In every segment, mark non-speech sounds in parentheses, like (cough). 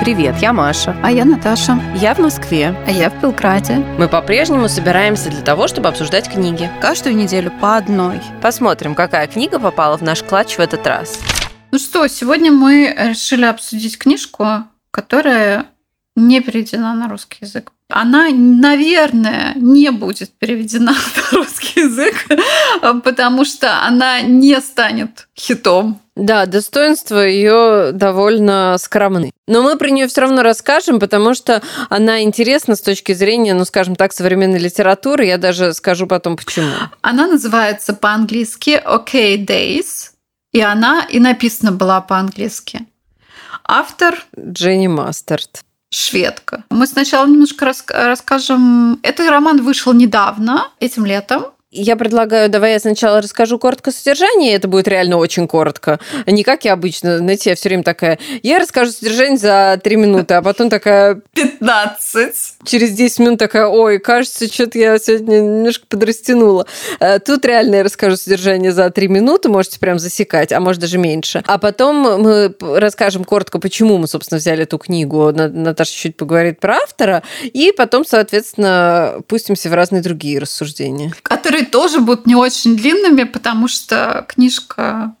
Привет, я Маша. А я Наташа. Я в Москве. А я в Белграде. Мы по-прежнему собираемся для того, чтобы обсуждать книги. Каждую неделю по одной. Посмотрим, какая книга попала в наш клатч в этот раз. Ну что, сегодня мы решили обсудить книжку, которая не переведена на русский язык. Она, наверное, не будет переведена (laughs) на русский язык, потому что она не станет хитом. Да, достоинства ее довольно скромны. Но мы про нее все равно расскажем, потому что она интересна с точки зрения, ну, скажем так, современной литературы. Я даже скажу потом почему. Она называется по-английски «Okay Days», и она и написана была по-английски. Автор Дженни Мастерд шведка. Мы сначала немножко рас расскажем. Этот роман вышел недавно, этим летом. Я предлагаю, давай я сначала расскажу коротко содержание, это будет реально очень коротко. Не как я обычно, знаете, я все время такая, я расскажу содержание за три минуты, а потом такая... 15. Через 10 минут такая, ой, кажется, что-то я сегодня немножко подрастянула. Э, тут реально я расскажу содержание за три минуты, можете прям засекать, а может даже меньше. А потом мы расскажем коротко, почему мы, собственно, взяли эту книгу. Наташа чуть поговорит про автора, и потом, соответственно, пустимся в разные другие рассуждения. Которые которые тоже будут не очень длинными, потому что книжка,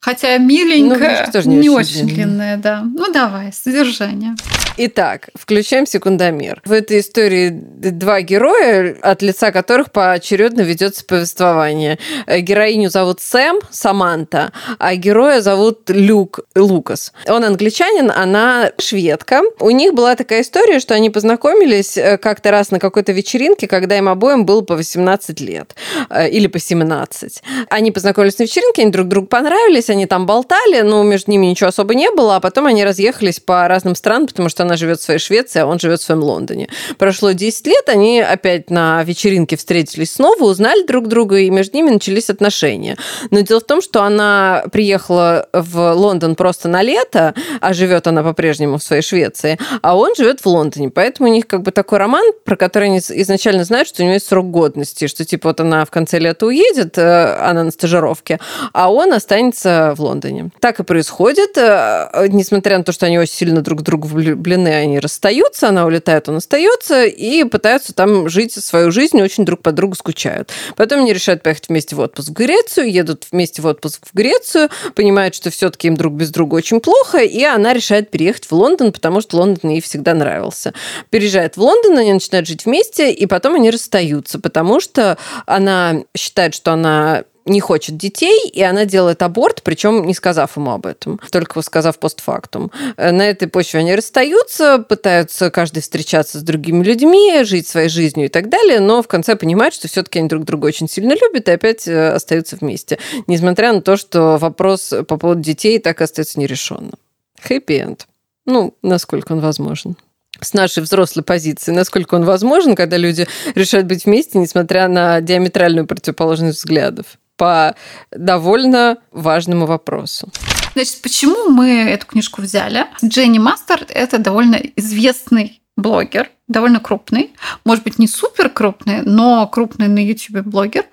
хотя миленькая, ну, тоже не, не очень, очень длинная, да. Ну давай, содержание. Итак, включаем секундомер. В этой истории два героя, от лица которых поочередно ведется повествование. Героиню зовут Сэм, Саманта, а героя зовут Люк, Лукас. Он англичанин, она шведка. У них была такая история, что они познакомились э, как-то раз на какой-то вечеринке, когда им обоим было по 18 лет. Э, или по 17. Они познакомились на вечеринке, они друг другу понравились, они там болтали, но между ними ничего особо не было, а потом они разъехались по разным странам, потому что она живет в своей Швеции, а он живет в своем Лондоне. Прошло 10 лет, они опять на вечеринке встретились снова, узнали друг друга, и между ними начались отношения. Но дело в том, что она приехала в Лондон просто на лето, а живет она по-прежнему в своей Швеции, а он живет в Лондоне. Поэтому у них как бы такой роман, про который они изначально знают, что у него есть срок годности, что типа вот она в конце лета уедет, э, она на стажировке, а он останется в Лондоне. Так и происходит, э, несмотря на то, что они очень сильно друг влюблены влюблены, они расстаются, она улетает, он остается, и пытаются там жить свою жизнь, очень друг по другу скучают. Потом они решают поехать вместе в отпуск в Грецию, едут вместе в отпуск в Грецию, понимают, что все-таки им друг без друга очень плохо, и она решает переехать в Лондон, потому что Лондон ей всегда нравился. Переезжает в Лондон, они начинают жить вместе, и потом они расстаются, потому что она считает, что она не хочет детей, и она делает аборт, причем не сказав ему об этом, только сказав постфактум. Э, на этой почве они расстаются, пытаются каждый встречаться с другими людьми, жить своей жизнью и так далее, но в конце понимают, что все-таки они друг друга очень сильно любят и опять э, остаются вместе, несмотря на то, что вопрос по поводу детей так и остается нерешенным. Хэппи-энд. Ну, насколько он возможен с нашей взрослой позиции, насколько он возможен, когда люди решают быть вместе, несмотря на диаметральную противоположность взглядов по довольно важному вопросу. Значит, почему мы эту книжку взяли? Дженни Мастерд – это довольно известный блогер, довольно крупный. Может быть, не супер крупный, но крупный на YouTube блогер.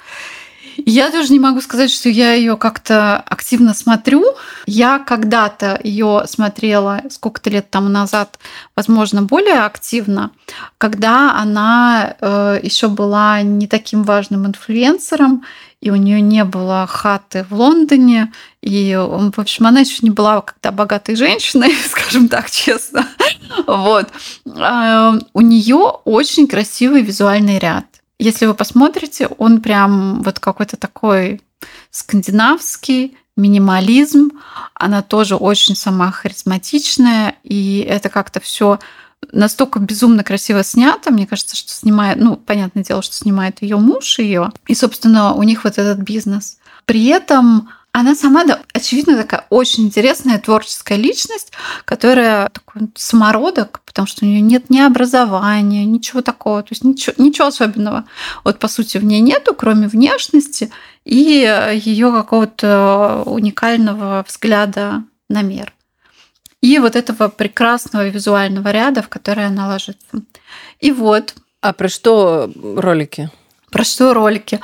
Я даже не могу сказать, что я ее как-то активно смотрю. Я когда-то ее смотрела сколько-то лет тому назад, возможно, более активно, когда она э, еще была не таким важным инфлюенсером, и у нее не было хаты в Лондоне, и, в общем, она еще не была когда богатой женщиной, (laughs) скажем так честно. Вот. А, у нее очень красивый визуальный ряд. Если вы посмотрите, он прям вот какой-то такой скандинавский, минимализм. Она тоже очень сама харизматичная, и это как-то все настолько безумно красиво снято. Мне кажется, что снимает, ну, понятное дело, что снимает ее муж ее. И, собственно, у них вот этот бизнес. При этом она сама, да, очевидно, такая очень интересная творческая личность, которая такой самородок, потому что у нее нет ни образования, ничего такого, то есть ничего, ничего особенного. Вот по сути в ней нету, кроме внешности и ее какого-то уникального взгляда на мир и вот этого прекрасного визуального ряда, в который она ложится. И вот. А про что ролики? Про что ролики?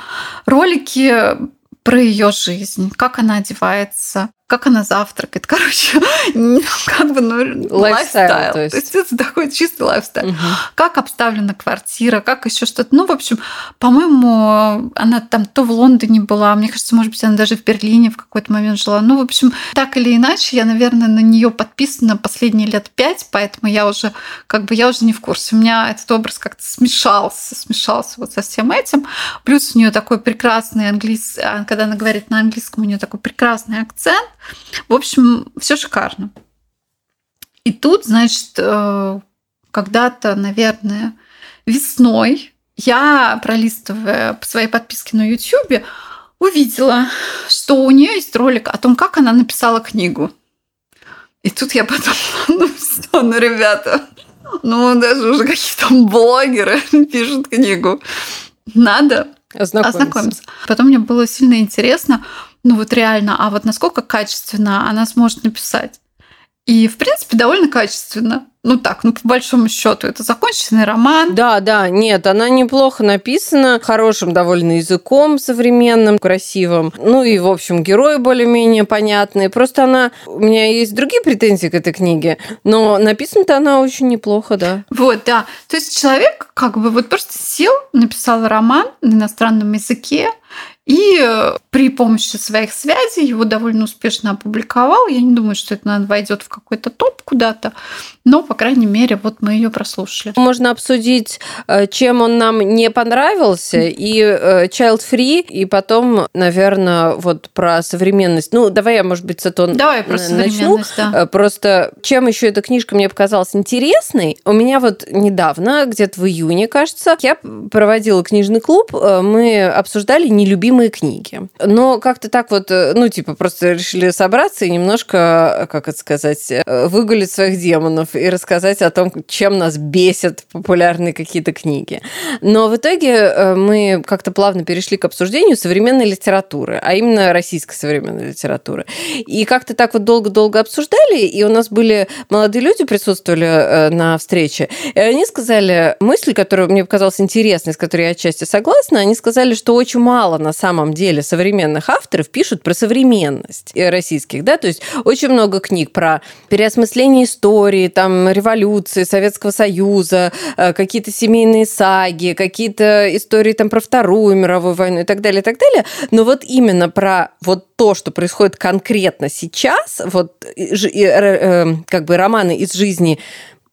Ролики про ее жизнь, как она одевается, как она завтракает. Короче, (laughs) как бы, ну, lifestyle. То есть. то есть это такой чистый lifestyle. Угу. Как обставлена квартира, как еще что-то. Ну, в общем, по-моему, она там то в Лондоне была, мне кажется, может быть, она даже в Берлине в какой-то момент жила. Ну, в общем, так или иначе, я, наверное, на нее подписана последние лет пять, поэтому я уже, как бы, я уже не в курсе. У меня этот образ как-то смешался, смешался вот со всем этим. Плюс у нее такой прекрасный английский, а, когда она говорит на английском, у нее такой прекрасный акцент. В общем, все шикарно. И тут, значит, э, когда-то, наверное, весной я, пролистывая по своей подписке на YouTube, увидела, что у нее есть ролик о том, как она написала книгу. И тут я подумала, (laughs) ну все, ну ребята, ну даже уже какие-то блогеры (laughs) пишут книгу. Надо ознакомиться. ознакомиться. Потом мне было сильно интересно, ну вот реально, а вот насколько качественно она сможет написать. И, в принципе, довольно качественно. Ну так, ну по большому счету, это законченный роман. Да, да, нет, она неплохо написана, хорошим довольно языком современным, красивым. Ну и, в общем, герои более-менее понятные. Просто она... У меня есть другие претензии к этой книге, но написана-то она очень неплохо, да. Вот, да. То есть человек как бы вот просто сел, написал роман на иностранном языке, и э, при помощи своих связей его довольно успешно опубликовал. Я не думаю, что это наверное, войдет в какой-то топ куда-то, но, по крайней мере, вот мы ее прослушали. Можно обсудить, э, чем он нам не понравился, и э, Child Free, и потом, наверное, вот про современность. Ну, давай я, может быть, с этого давай про начну. Да. Просто чем еще эта книжка мне показалась интересной, у меня вот недавно, где-то в июне, кажется, я проводила книжный клуб, мы обсуждали нелюбимые любимые книги. Но как-то так вот, э, ну, типа, просто решили собраться и немножко, э, как это сказать, э, выгулить своих демонов и рассказать о том, чем нас бесят популярные какие-то книги. Но в итоге мы как-то плавно перешли к обсуждению современной литературы, а именно российской современной литературы. И как-то так вот долго-долго обсуждали, и у нас были молодые люди присутствовали на встрече, и они сказали мысли, которые мне показалась интересной, с которой я отчасти согласна, они сказали, что очень мало на самом деле современных авторов пишут про современность российских, да, то есть очень много книг про переосмысление истории, там, революции, Советского Союза, э, какие-то семейные саги, какие-то истории там про Вторую мировую войну и так далее, и так далее. Но вот именно про вот то, что происходит конкретно сейчас, вот э, как бы романы из жизни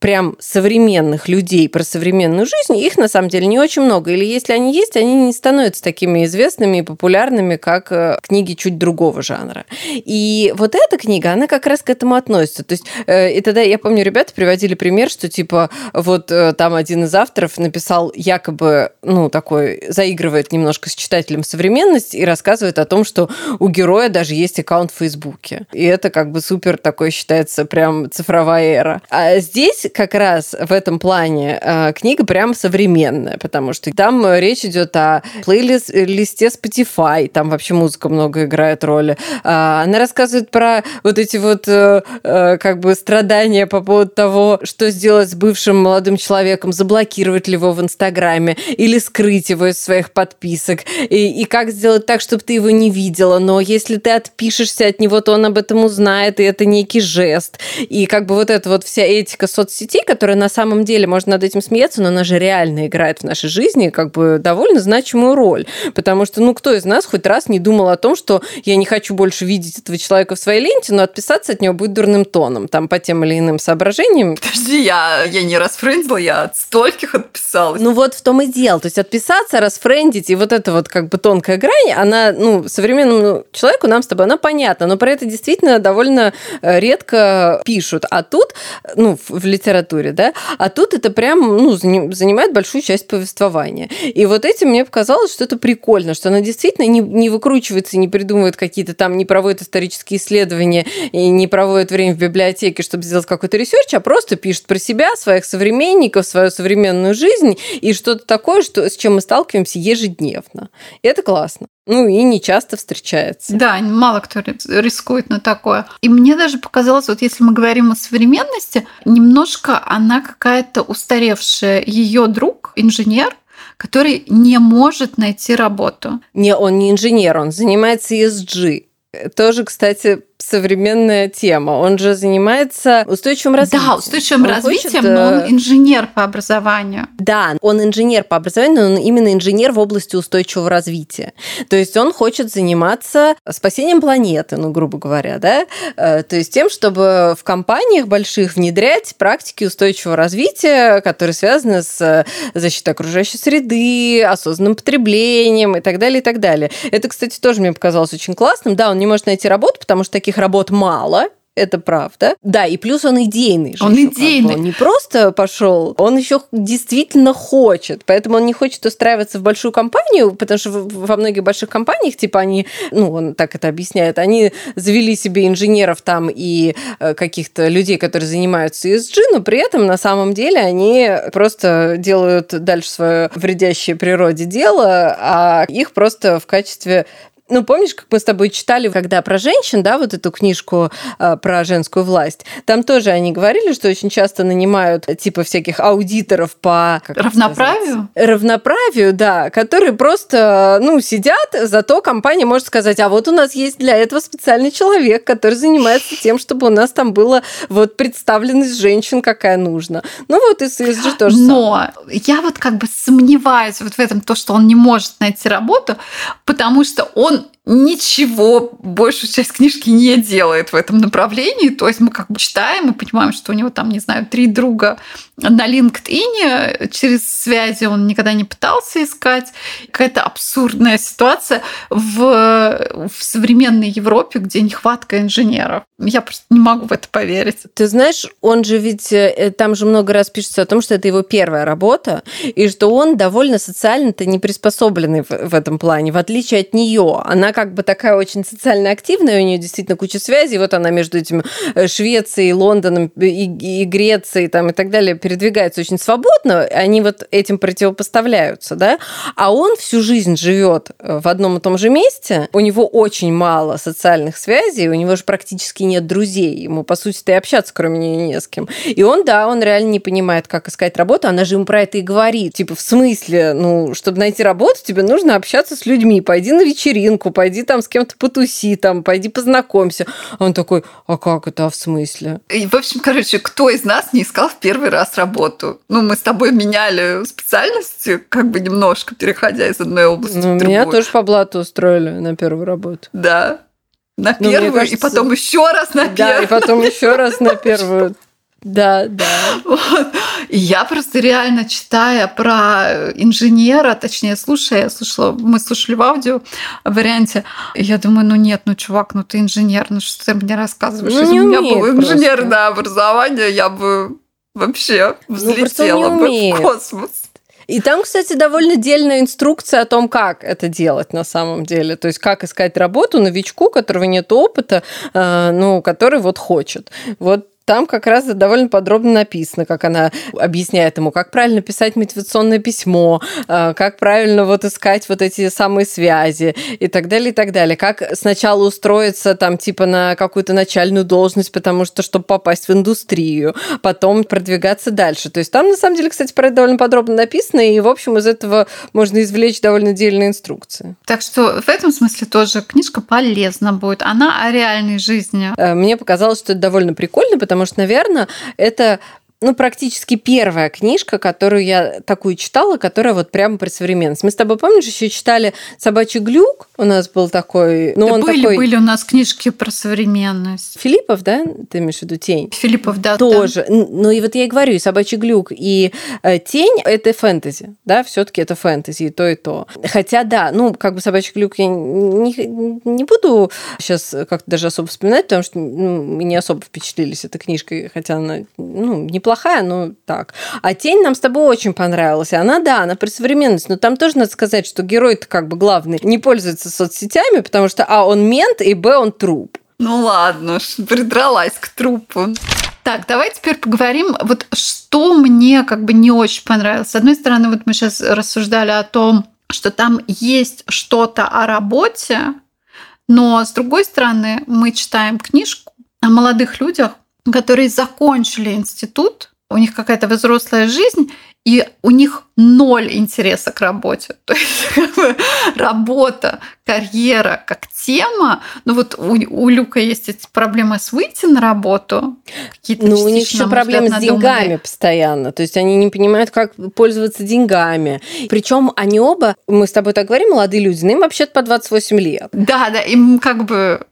прям современных людей про современную жизнь, их на самом деле не очень много. Или если они есть, они не становятся такими известными и популярными, как э, книги чуть другого жанра. И вот эта книга, она как раз к этому относится. То есть, э, и тогда я помню, ребята приводили пример, что типа вот э, там один из авторов написал якобы, ну, такой, заигрывает немножко с читателем современность и рассказывает о том, что у героя даже есть аккаунт в Фейсбуке. И это как бы супер такой считается прям цифровая эра. А здесь как раз в этом плане э, книга прям современная, потому что там речь идет о плейлисте Spotify, там вообще музыка много играет роли. А, она рассказывает про вот эти вот э, э, как бы страдания по поводу того, что сделать с бывшим молодым человеком, заблокировать ли его в Инстаграме или скрыть его из своих подписок, и, и как сделать так, чтобы ты его не видела, но если ты отпишешься от него, то он об этом узнает, и это некий жест. И как бы вот эта вот вся этика соцсетей соцсетей, которая на самом деле, можно над этим смеяться, но она же реально играет в нашей жизни как бы довольно значимую роль. Потому что, ну, кто из нас хоть раз не думал о том, что я не хочу больше видеть этого человека в своей ленте, но отписаться от него будет дурным тоном, там, по тем или иным соображениям. Подожди, я, я не расфрендила, я от стольких отписалась. Ну, вот в том и дело. То есть отписаться, расфрендить, и вот эта вот как бы тонкая грань, она, ну, современному человеку, нам с тобой, она понятна, но про это действительно довольно э, редко пишут. А тут, ну, в литературе литературе, да, а тут это прям ну, занимает большую часть повествования. И вот этим мне показалось, что это прикольно, что она действительно не, не выкручивается, не придумывает какие-то там, не проводит исторические исследования и не проводит время в библиотеке, чтобы сделать какой-то research, а просто пишет про себя, своих современников, свою современную жизнь и что-то такое, что, с чем мы сталкиваемся ежедневно. И это классно. Ну и не часто встречается. Да, мало кто рискует на такое. И мне даже показалось, вот если мы говорим о современности, немножко она какая-то устаревшая. Ее друг, инженер, который не может найти работу. Не, он не инженер, он занимается ESG. Тоже, кстати, современная тема. Он же занимается устойчивым развитием. Да, устойчивым Он развитием, хочет, но э, он инженер по образованию. Да, он инженер по образованию, но он именно инженер в области устойчивого развития. То есть он хочет заниматься спасением планеты, ну, грубо говоря, да? Э, То есть тем, чтобы в компаниях больших внедрять практики устойчивого развития, которые связаны с э, защитой окружающей среды, осознанным потреблением и так далее, и так далее. Это, кстати, тоже мне показалось очень классным. Да, он не может найти работу, потому что таких работ мало, это правда. Да, и плюс он идейный. же Он ещё как бы. идейный. Он не просто пошел, он еще действительно хочет. Поэтому он не хочет устраиваться в большую компанию, потому что во многих больших компаниях, типа они, ну, он так это объясняет, они завели себе инженеров там и э, каких-то людей, которые занимаются ESG, но при этом на самом деле они просто делают дальше свое вредящее природе дело, а их просто в качестве ну, помнишь, как мы с тобой читали, когда про женщин, да, вот эту книжку э, про женскую власть, там тоже они говорили, что очень часто нанимают типа всяких аудиторов по... Равноправию? Равноправию, да, которые просто, ну, сидят, зато компания может сказать, а вот у нас есть для этого специальный человек, который занимается тем, чтобы у нас там было вот представленность женщин какая нужна. Ну, вот и ESG тоже самое. Но я вот как бы сомневаюсь вот в этом, то, что он не может найти работу, потому что он so ничего, большую часть книжки не делает в этом направлении. То есть мы как бы читаем и понимаем, что у него там, не знаю, три друга на LinkedIn, через связи он никогда не пытался искать. Какая-то абсурдная ситуация в, в современной Европе, где нехватка инженеров. Я просто не могу в это поверить. Ты знаешь, он же ведь э, там же много раз пишется о том, что это его первая работа, и что он довольно социально-то не приспособленный в, в этом плане, в отличие от нее. Она как бы такая очень социально активная, у нее действительно куча связей, вот она между этим э, Швецией, Лондоном и, и Грецией там, и так далее передвигается очень свободно, они вот этим противопоставляются, да, а он всю жизнь живет в одном и том же месте, у него очень мало социальных связей, у него же практически нет друзей, ему, по сути-то, и общаться кроме нее не с кем. И он, да, он реально не понимает, как искать работу, она же ему про это и говорит. Типа, в смысле, ну, чтобы найти работу, тебе нужно общаться с людьми, пойди на вечеринку, пойди там с кем-то потуси, там, пойди познакомься. А Он такой, а как это, а в смысле? И, в общем, короче, кто из нас не искал в первый раз работу? Ну, мы с тобой меняли специальности, как бы немножко, переходя из одной области Ну, в другую. меня тоже по блату устроили на первую работу. Да. На Ну, первую, и кажется- потом еще раз на Да, и первую. потом еще раз на (laughs) первую. Да, да. Вот. И я просто реально читая про инженера, точнее, слушая, я слушала, мы слушали в аудио варианте, я думаю, ну нет, ну чувак, ну ты инженер, ну что ты мне рассказываешь? Ну, Если у меня было просто. инженерное образование, я бы вообще просто не взлетела бы умеет. в космос. И там, кстати, довольно дельная инструкция о том, как это делать на самом деле. То есть, как искать работу новичку, у которого нет опыта, э, ну, который вот хочет. Вот там как раз довольно подробно написано, как она объясняет ему, как правильно писать мотивационное письмо, э, как правильно вот искать вот эти самые связи и так далее, и так далее. Как сначала устроиться там типа на какую-то начальную должность, потому что, чтобы попасть в индустрию, потом продвигаться дальше. То есть там, на самом деле, кстати, про это довольно подробно написано, и, в общем, из этого можно извлечь довольно дельные инструкции. Так что в этом смысле тоже книжка полезна будет. Она о реальной жизни. Э, Мне показалось, что это довольно прикольно, потому что, наверное, это ну, практически первая книжка, которую я такую читала, которая вот прямо про современность. Мы с тобой, помнишь, еще читали «Собачий глюк», у нас был такой... Ну, Да он были, такой... были у нас книжки про современность. Филиппов, да? Ты имеешь в виду «Тень»? Филиппов, да. Тоже. Н- Ну и вот я и говорю, и собачий глюк, и э, тень это фэнтези, да, все-таки это фэнтези, и то, и то. Хотя, да, ну, как бы собачий глюк я не, не буду сейчас как-то даже особо вспоминать, потому что ну, мы не особо впечатлились этой книжкой, хотя она ну, неплохая, но так. А тень нам с тобой очень понравилась. Она, да, она про современность, но там тоже надо сказать, что герой-то как бы главный не пользуется соцсетями, потому что, а, он мент, и, б, он труп. Ну ладно, (laughs) придралась к трупу. Так, давай теперь поговорим, вот что мне как бы не очень понравилось. С одной стороны, вот мы сейчас рассуждали о том, что там есть что-то о работе, но с другой стороны, мы читаем книжку о молодых людях, которые закончили институт, у них какая-то взрослая жизнь, и у них ноль интереса к работе. (laughs) То есть работа, карьера как тема, ну вот у, у Люка есть эти проблемы с выйти на работу. Ну, у них еще проблемы с деньгами постоянно. То есть они не понимают, как пользоваться деньгами. Причем они оба, мы с тобой так говорим, молодые люди, но им вообще-то по 28 лет. Да, да, им как бы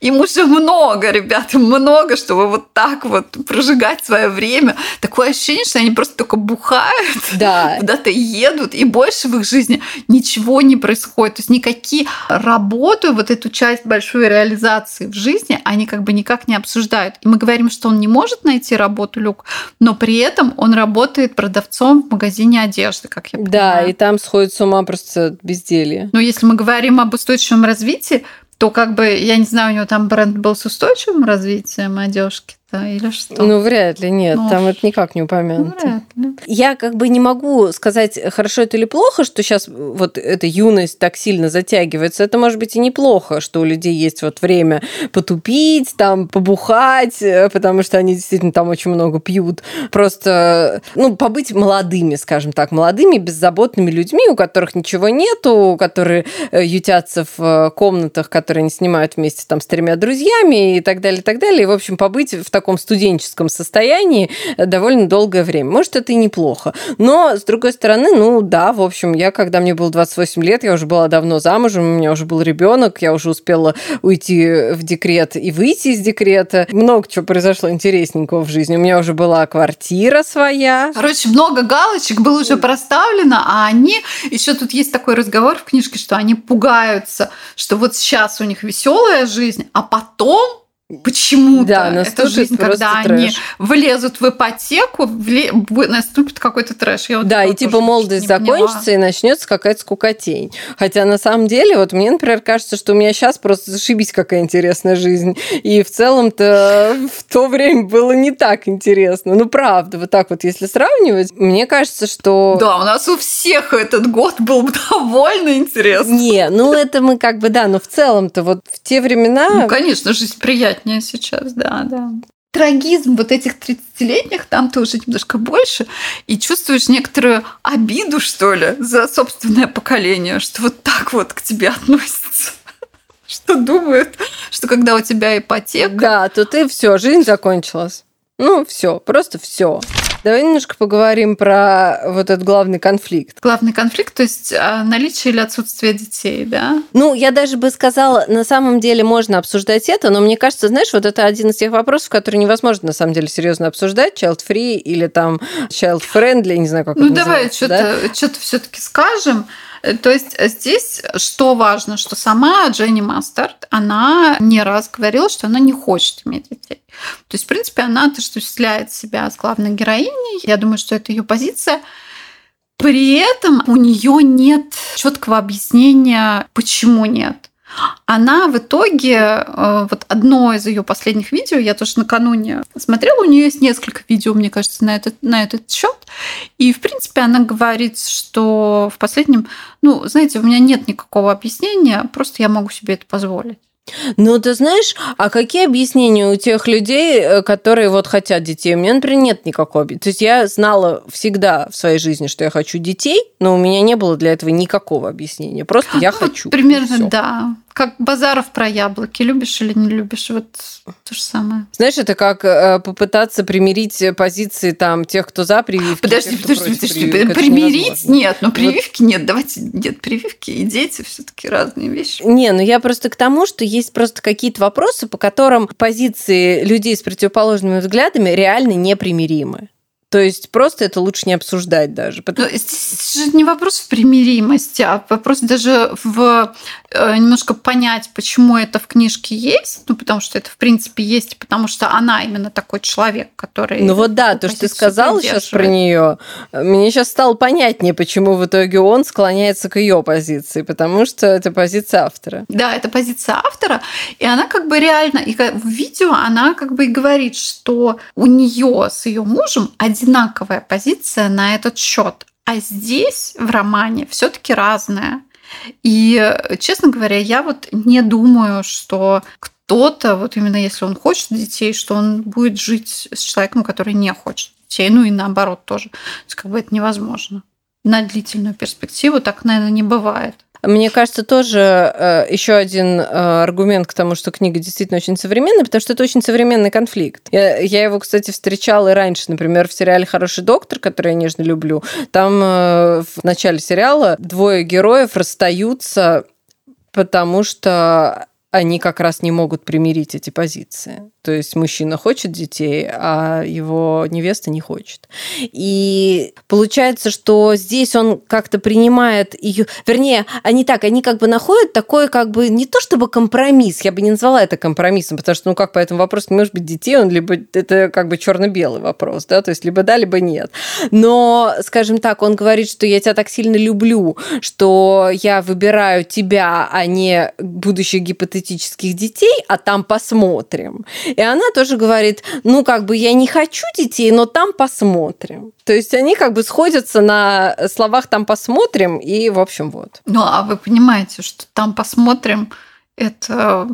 им уже много, ребята, много, чтобы вот так вот прожигать свое время. Такое ощущение, что они просто только бухают, да. куда-то едут, и больше в их жизни ничего не происходит. То есть никакие работы, вот эту часть большой реализации в жизни, они как бы никак не обсуждают. И мы говорим, что он не может найти работу, Люк, но при этом он работает продавцом в магазине одежды, как я понимаю. Да, и там сходит с ума просто безделье. Но если мы говорим об устойчивом развитии, то как бы, я не знаю, у него там бренд был с устойчивым развитием одежки да, или что? Ну, вряд ли, нет, ну, там это никак не упомянуто. Ну, вряд ли. Я как бы не могу сказать, хорошо это или плохо, что сейчас вот эта юность так сильно затягивается. Это может быть и неплохо, что у людей есть вот время потупить, там, побухать, э, потому что они действительно там очень много пьют. Просто, ну, побыть молодыми, скажем так, молодыми, беззаботными людьми, у которых ничего нету, которые э, ютятся в э, комнатах, которые они снимают вместе там с тремя друзьями и так далее, и так далее. И, в общем, побыть в таком студенческом состоянии довольно долгое время. Может, это и неплохо. Но, с другой стороны, ну да, в общем, я, когда мне было 28 лет, я уже была давно замужем, у меня уже был ребенок, я уже успела уйти в декрет и выйти из декрета. Много чего произошло интересненького в жизни. У меня уже была квартира своя. Короче, много галочек было уже проставлено, а они еще тут есть такой разговор в книжке, что они пугаются, что вот сейчас у них веселая жизнь, а потом почему-то да, эта жизнь, когда трэш. они влезут в ипотеку, вле... наступит какой-то трэш. Я вот да, и типа молодость закончится, и начнется какая-то скукотень. Хотя на самом деле, вот мне, например, кажется, что у меня сейчас просто зашибись какая интересная жизнь. И в целом-то в то время было не так интересно. Ну, правда, вот так вот, если сравнивать, мне кажется, что... Да, у нас у всех этот год был (laughs) довольно интересный. Не, ну это мы как бы, да, но в целом-то вот в те времена... Ну, конечно, жизнь приятная приятнее сейчас, да, да. Трагизм вот этих 30-летних, там ты уже немножко больше, и чувствуешь некоторую обиду, что ли, за собственное поколение, что вот так вот к тебе относятся (laughs) что думают, что когда у тебя ипотека... Да, то ты все, жизнь закончилась. Ну, все, просто все. Давай немножко поговорим про вот этот главный конфликт. Главный конфликт, то есть а, наличие или отсутствие детей, да? Ну, я даже бы сказала, на самом деле можно обсуждать это, но мне кажется, знаешь, вот это один из тех вопросов, который невозможно на самом деле серьезно обсуждать, child-free или там child-friendly, не знаю, как ну, давай что-то да? что все-таки скажем. То есть здесь что важно, что сама Дженни Мастерд, она не раз говорила, что она не хочет иметь детей. То есть, в принципе, она отождествляет себя с главной героиней. Я думаю, что это ее позиция. При этом у нее нет четкого объяснения, почему нет. Она в итоге, э, вот одно из ее последних видео, я тоже накануне смотрела, у нее есть несколько видео, мне кажется, на этот, на этот счет. И, в принципе, она говорит, что в последнем, ну, знаете, у меня нет никакого объяснения, просто я могу себе это позволить. Ну, ты знаешь, а какие объяснения у тех людей, э, которые вот хотят детей? У меня, например, нет никакого. То есть я знала всегда в своей жизни, что я хочу детей, но у меня не было для этого никакого объяснения. Просто я ну, хочу. Примерно, да как Базаров про яблоки. Любишь или не любишь? Вот то же самое. Знаешь, это как э, попытаться примирить позиции там тех, кто за прививки. Подожди, тех, подожди, подожди. Прививок. Примирить нет, но прививки вот. нет. Давайте нет прививки и дети все таки разные вещи. Не, ну я просто к тому, что есть просто какие-то вопросы, по которым позиции людей с противоположными взглядами реально непримиримы. То есть просто это лучше не обсуждать даже. Потому... Здесь же не вопрос в примиримости, а вопрос даже в э, немножко понять, почему это в книжке есть. Ну, потому что это, в принципе, есть, потому что она именно такой человек, который... Ну вот да, то, что ты сказала сейчас про нее, мне сейчас стало понятнее, почему в итоге он склоняется к ее позиции, потому что это позиция автора. Да, это позиция автора, и она как бы реально, и в видео она как бы и говорит, что у нее с ее мужем один одинаковая позиция на этот счет. А здесь в романе все-таки разная. И, честно говоря, я вот не думаю, что кто-то, вот именно если он хочет детей, что он будет жить с человеком, который не хочет детей. Ну и наоборот тоже. То есть как бы это невозможно. На длительную перспективу так, наверное, не бывает. Мне кажется, тоже э, еще один э, аргумент к тому, что книга действительно очень современная, потому что это очень современный конфликт. Я, я его, кстати, встречала и раньше, например, в сериале «Хороший доктор», который я нежно люблю. Там э, в начале сериала двое героев расстаются, потому что они как раз не могут примирить эти позиции. То есть мужчина хочет детей, а его невеста не хочет. И получается, что здесь он как-то принимает ее... Вернее, они так, они как бы находят такой как бы не то чтобы компромисс, я бы не назвала это компромиссом, потому что, ну как по этому вопросу не может быть детей, он либо... Это как бы черно-белый вопрос, да, то есть либо да, либо нет. Но, скажем так, он говорит, что я тебя так сильно люблю, что я выбираю тебя, а не будущих гипотетических детей, а там посмотрим. И она тоже говорит, ну, как бы я не хочу детей, но там посмотрим. То есть они как бы сходятся на словах «там посмотрим» и, в общем, вот. Ну, а вы понимаете, что «там посмотрим» – это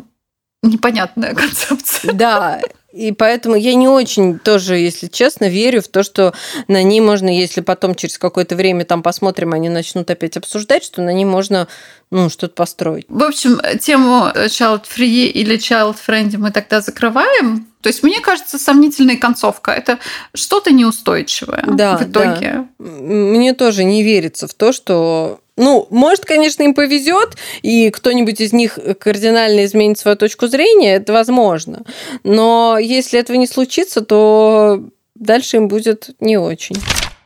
непонятная (laughs) концепция. Да, и поэтому я не очень тоже, если честно, верю в то, что на ней можно, если потом через какое-то время там посмотрим, они начнут опять обсуждать, что на ней можно ну, что-то построить. В общем, тему child free или child friendly мы тогда закрываем. То есть, мне кажется, сомнительная концовка. Это что-то неустойчивое да, в итоге. Да. Мне тоже не верится в то, что ну, может, конечно, им повезет, и кто-нибудь из них кардинально изменит свою точку зрения, это возможно. Но если этого не случится, то дальше им будет не очень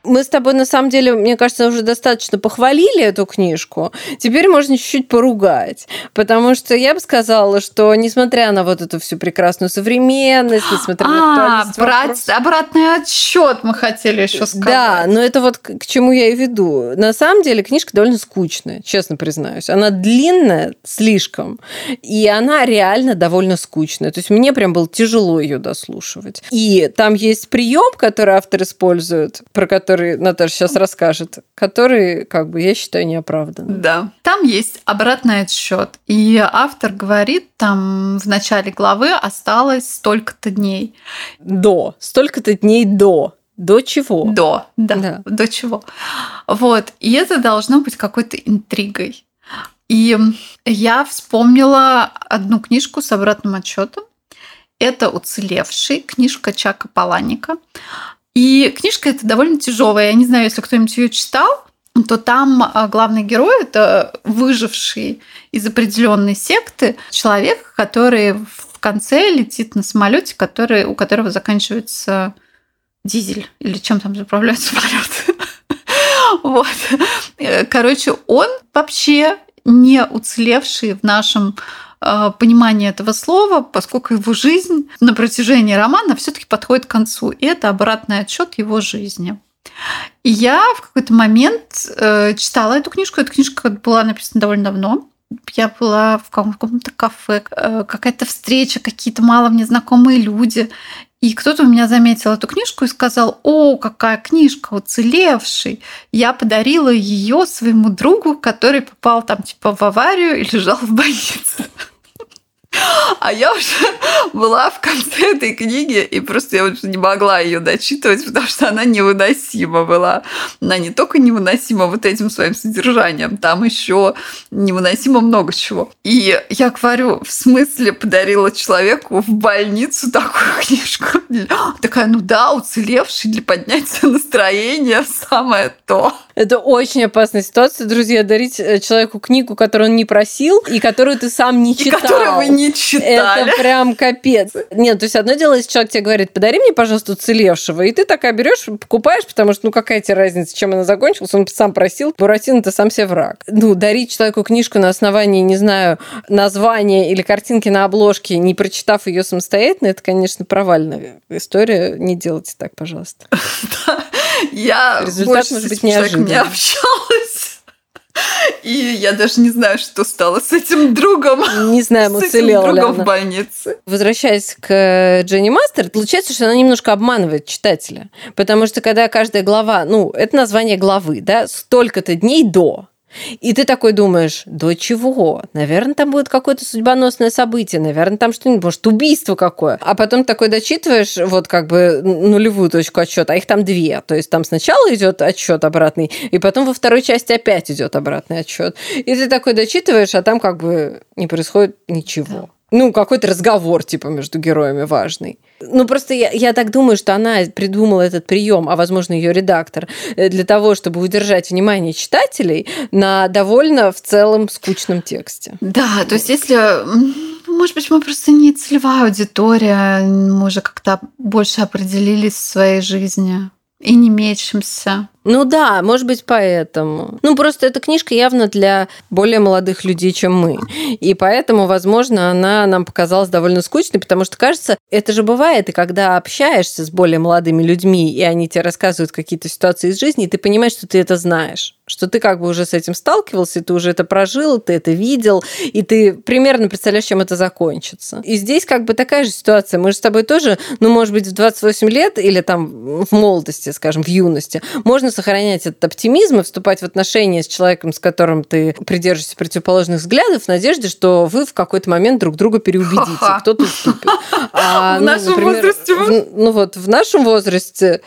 мы с тобой, на самом деле, мне кажется, уже достаточно похвалили эту книжку. Теперь можно чуть-чуть поругать. Потому что я бы сказала, что несмотря на вот эту всю прекрасную современность, несмотря на а, брать обратный отсчет мы хотели еще сказать. Да, но это вот к чему я и веду. На самом деле книжка довольно скучная, честно признаюсь. Она длинная слишком, и она реально довольно скучная. То есть мне прям было тяжело ее дослушивать. И там есть прием, который автор использует, про который который Наташа сейчас расскажет, который, как бы, я считаю, неоправданным. Да. Там есть обратный отсчет. И автор говорит, там в начале главы осталось столько-то дней. До. Столько-то дней до. До чего? До, да, да. До чего. Вот. И это должно быть какой-то интригой. И я вспомнила одну книжку с обратным отчетом. Это «Уцелевший», книжка Чака Паланика. И книжка эта довольно тяжелая. Я не знаю, если кто-нибудь ее читал, то там а, главный герой это выживший из определенной секты человек, который в конце летит на самолете, который, у которого заканчивается дизель или чем там заправляют самолет. (laughs) Вот. Короче, он вообще не уцелевший в нашем Э, понимание этого слова, поскольку его жизнь на протяжении романа все-таки подходит к концу. И это обратный отчет его жизни. И я в какой-то момент э, читала эту книжку. Эта книжка была написана довольно давно. Я была в каком-то кафе, э, какая-то встреча, какие-то мало мне знакомые люди. И кто-то у меня заметил эту книжку и сказал, о, какая книжка, уцелевший. Я подарила ее своему другу, который попал там типа в аварию и лежал в больнице. А я уже (laughs) была в конце этой книги, и просто я уже не могла ее дочитывать, потому что она невыносима была. Она не только невыносима вот этим своим содержанием, там еще невыносимо много чего. И я говорю, в смысле подарила человеку в больницу такую (laughs) книжку? Такая, ну да, уцелевший для поднятия настроения самое то. Это очень опасная ситуация, друзья, дарить э, человеку книгу, которую он не просил, и которую ты сам не читал. И которую вы не читали. Это прям капец. Нет, то есть одно дело, если человек тебе говорит, подари мне, пожалуйста, уцелевшего, и ты такая берешь, покупаешь, потому что, ну, какая тебе разница, чем она закончилась, он сам просил, Буратино ты сам себе враг. Ну, дарить человеку книжку на основании, не знаю, названия или картинки на обложке, не прочитав ее самостоятельно, это, конечно, провальная история. Не делайте так, пожалуйста. (laughs) Я Результат может быть неожиданным. не общалась. И я даже не знаю, что стало с этим другом. Не знаю, уцелела ли другом в больнице. Возвращаясь к Дженни Мастер, получается, что она немножко обманывает читателя. Потому что когда каждая глава, ну, это название главы, да, столько-то дней до, И ты такой думаешь, до чего? Наверное, там будет какое-то судьбоносное событие, наверное, там что-нибудь, может, убийство какое. А потом такой дочитываешь вот как бы нулевую точку отсчета, а их там две. То есть там сначала идет отчет обратный, и потом во второй части опять идет обратный отчет. И ты такой дочитываешь, а там как бы не происходит ничего. Ну, какой-то разговор, типа, между героями важный. Ну, просто я, я так думаю, что она придумала этот прием, а, возможно, ее редактор, э, для того, чтобы удержать внимание читателей на довольно в целом скучном тексте. Да, то есть если может быть, мы просто не целевая аудитория, мы уже как-то больше определились в своей жизни и не мечемся. Ну да, может быть, поэтому. Ну, просто эта книжка явно для более молодых людей, чем мы. И поэтому, возможно, она нам показалась довольно скучной, потому что, кажется, это же бывает, и когда общаешься с более молодыми людьми, и они тебе рассказывают какие-то ситуации из жизни, и ты понимаешь, что ты это знаешь что ты как бы уже с этим сталкивался, ты уже это прожил, ты это видел, и ты примерно представляешь, чем это закончится. И здесь как бы такая же ситуация. Мы же с тобой тоже, ну, может быть, в 28 лет или там в молодости, скажем, в юности, можно сохранять этот оптимизм и вступать в отношения с человеком, с которым ты придерживаешься противоположных взглядов, в надежде, что вы в какой-то момент друг друга переубедите, кто-то уступит. А, (laughs) в ну, нашем например, возрасте? В, ну вот, в нашем возрасте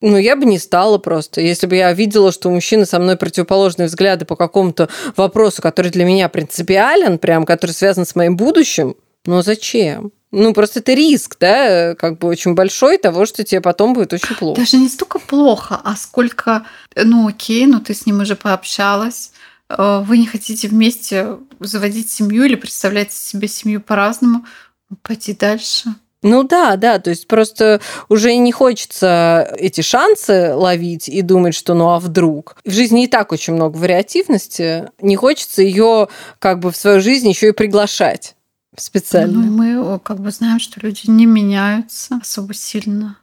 ну, я бы не стала просто. Если бы я видела, что у мужчины со мной противоположные взгляды по какому-то вопросу, который для меня принципиален, прям, который связан с моим будущим, ну зачем? Ну, просто это риск, да, как бы очень большой того, что тебе потом будет очень плохо. Даже не столько плохо, а сколько, ну окей, ну ты с ним уже пообщалась, э, вы не хотите вместе заводить семью или представляете себе семью по-разному, ну, пойти дальше. Ну да, да, то есть просто уже не хочется эти шансы ловить и думать, что ну а вдруг. В жизни и так очень много вариативности, не хочется ее как бы в свою жизнь еще и приглашать специально. Ну, мы как бы знаем, что люди не меняются особо сильно.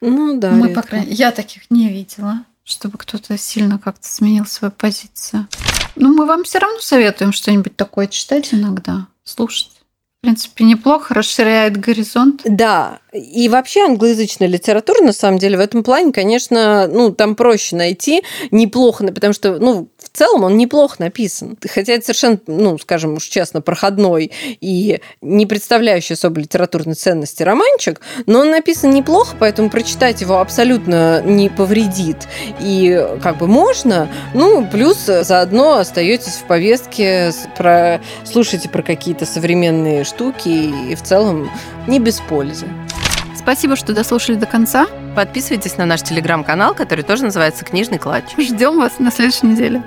Ну да. Мы, редко. по крайней я таких не видела, чтобы кто-то сильно как-то сменил свою позицию. Ну, мы вам все равно советуем что-нибудь такое читать иногда, слушать. В принципе, неплохо, расширяет горизонт. Да, и вообще англоязычная литература, на самом деле, в этом плане, конечно, ну, там проще найти неплохо, потому что, ну, в целом он неплохо написан. Хотя это совершенно, ну, скажем уж честно, проходной и не представляющий особо литературной ценности романчик, но он написан неплохо, поэтому прочитать его абсолютно не повредит. И как бы можно, ну, плюс заодно остаетесь в повестке, про, слушайте про какие-то современные штуки и в целом не без пользы. Спасибо, что дослушали до конца. Подписывайтесь на наш телеграм-канал, который тоже называется «Книжный клатч». Ждем вас на следующей неделе.